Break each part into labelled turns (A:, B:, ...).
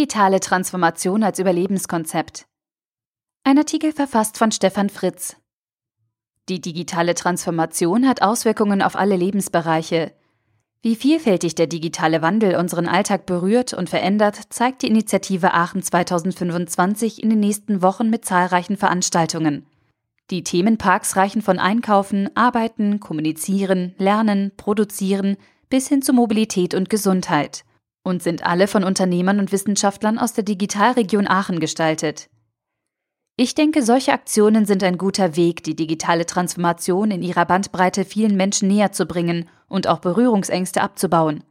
A: Digitale Transformation als Überlebenskonzept. Ein Artikel verfasst von Stefan Fritz. Die digitale Transformation hat Auswirkungen auf alle Lebensbereiche. Wie vielfältig der digitale Wandel unseren Alltag berührt und verändert, zeigt die Initiative Aachen 2025 in den nächsten Wochen mit zahlreichen Veranstaltungen. Die Themenparks reichen von Einkaufen, Arbeiten, Kommunizieren, Lernen, Produzieren bis hin zu Mobilität und Gesundheit und sind alle von Unternehmern und Wissenschaftlern aus der Digitalregion Aachen gestaltet. Ich denke, solche Aktionen sind ein guter Weg, die digitale Transformation in ihrer Bandbreite vielen Menschen näher zu bringen und auch Berührungsängste abzubauen.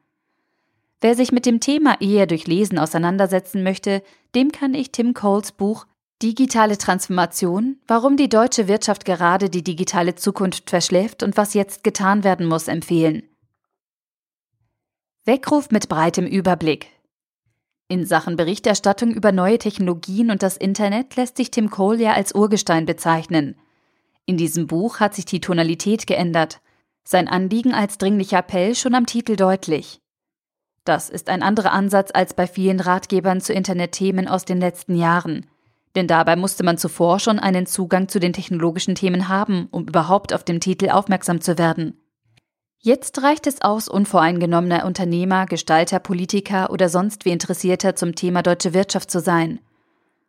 A: Wer sich mit dem Thema eher durch Lesen auseinandersetzen möchte, dem kann ich Tim Coles Buch Digitale Transformation, warum die deutsche Wirtschaft gerade die digitale Zukunft verschläft und was jetzt getan werden muss, empfehlen. Weckruf mit breitem Überblick. In Sachen Berichterstattung über neue Technologien und das Internet lässt sich Tim Cole ja als Urgestein bezeichnen. In diesem Buch hat sich die Tonalität geändert, sein Anliegen als dringlicher Appell schon am Titel deutlich. Das ist ein anderer Ansatz als bei vielen Ratgebern zu Internetthemen aus den letzten Jahren. Denn dabei musste man zuvor schon einen Zugang zu den technologischen Themen haben, um überhaupt auf dem Titel aufmerksam zu werden. Jetzt reicht es aus, unvoreingenommener Unternehmer, Gestalter, Politiker oder sonst wie Interessierter zum Thema deutsche Wirtschaft zu sein.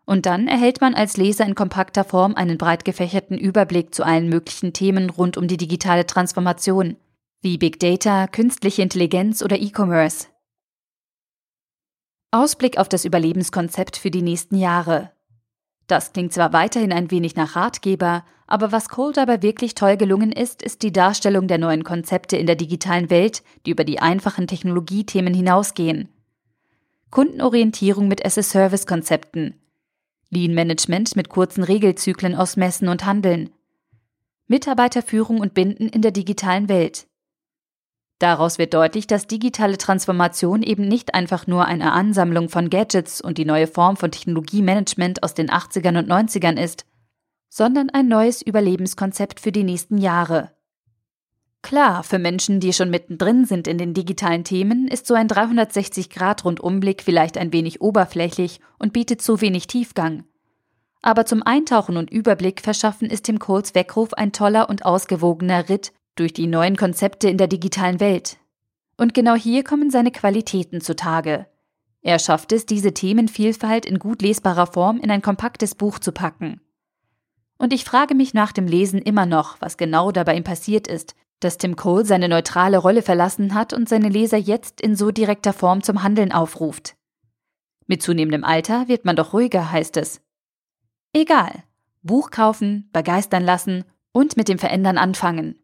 A: Und dann erhält man als Leser in kompakter Form einen breit gefächerten Überblick zu allen möglichen Themen rund um die digitale Transformation, wie Big Data, künstliche Intelligenz oder E-Commerce. Ausblick auf das Überlebenskonzept für die nächsten Jahre. Das klingt zwar weiterhin ein wenig nach Ratgeber, aber was Cole dabei wirklich toll gelungen ist, ist die Darstellung der neuen Konzepte in der digitalen Welt, die über die einfachen Technologiethemen hinausgehen. Kundenorientierung mit as-a-Service-Konzepten, Lean-Management mit kurzen Regelzyklen aus Messen und Handeln, Mitarbeiterführung und Binden in der digitalen Welt, Daraus wird deutlich, dass digitale Transformation eben nicht einfach nur eine Ansammlung von Gadgets und die neue Form von Technologiemanagement aus den 80ern und 90ern ist, sondern ein neues Überlebenskonzept für die nächsten Jahre. Klar, für Menschen, die schon mittendrin sind in den digitalen Themen, ist so ein 360-Grad-Rundumblick vielleicht ein wenig oberflächlich und bietet zu wenig Tiefgang. Aber zum Eintauchen und Überblick verschaffen ist Tim Coles Weckruf ein toller und ausgewogener Ritt durch die neuen Konzepte in der digitalen Welt. Und genau hier kommen seine Qualitäten zutage. Er schafft es, diese Themenvielfalt in gut lesbarer Form in ein kompaktes Buch zu packen. Und ich frage mich nach dem Lesen immer noch, was genau dabei ihm passiert ist, dass Tim Cole seine neutrale Rolle verlassen hat und seine Leser jetzt in so direkter Form zum Handeln aufruft. Mit zunehmendem Alter wird man doch ruhiger, heißt es. Egal. Buch kaufen, begeistern lassen und mit dem Verändern anfangen.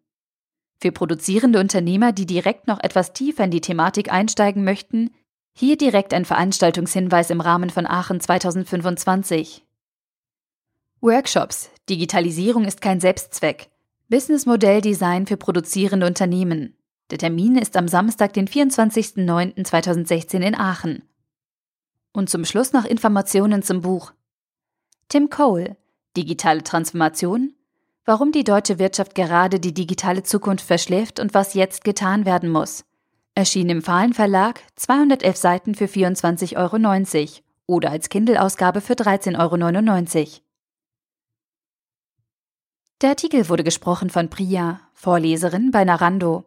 A: Für produzierende Unternehmer, die direkt noch etwas tiefer in die Thematik einsteigen möchten, hier direkt ein Veranstaltungshinweis im Rahmen von Aachen 2025. Workshops. Digitalisierung ist kein Selbstzweck. Businessmodell-Design für produzierende Unternehmen. Der Termin ist am Samstag, den 24.09.2016 in Aachen. Und zum Schluss noch Informationen zum Buch. Tim Cole. Digitale Transformation, Warum die deutsche Wirtschaft gerade die digitale Zukunft verschläft und was jetzt getan werden muss. Erschien im Fahlen Verlag, 211 Seiten für 24,90 Euro oder als Kindle-Ausgabe für 13,99 Euro. Der Artikel wurde gesprochen von Priya, Vorleserin bei Narando.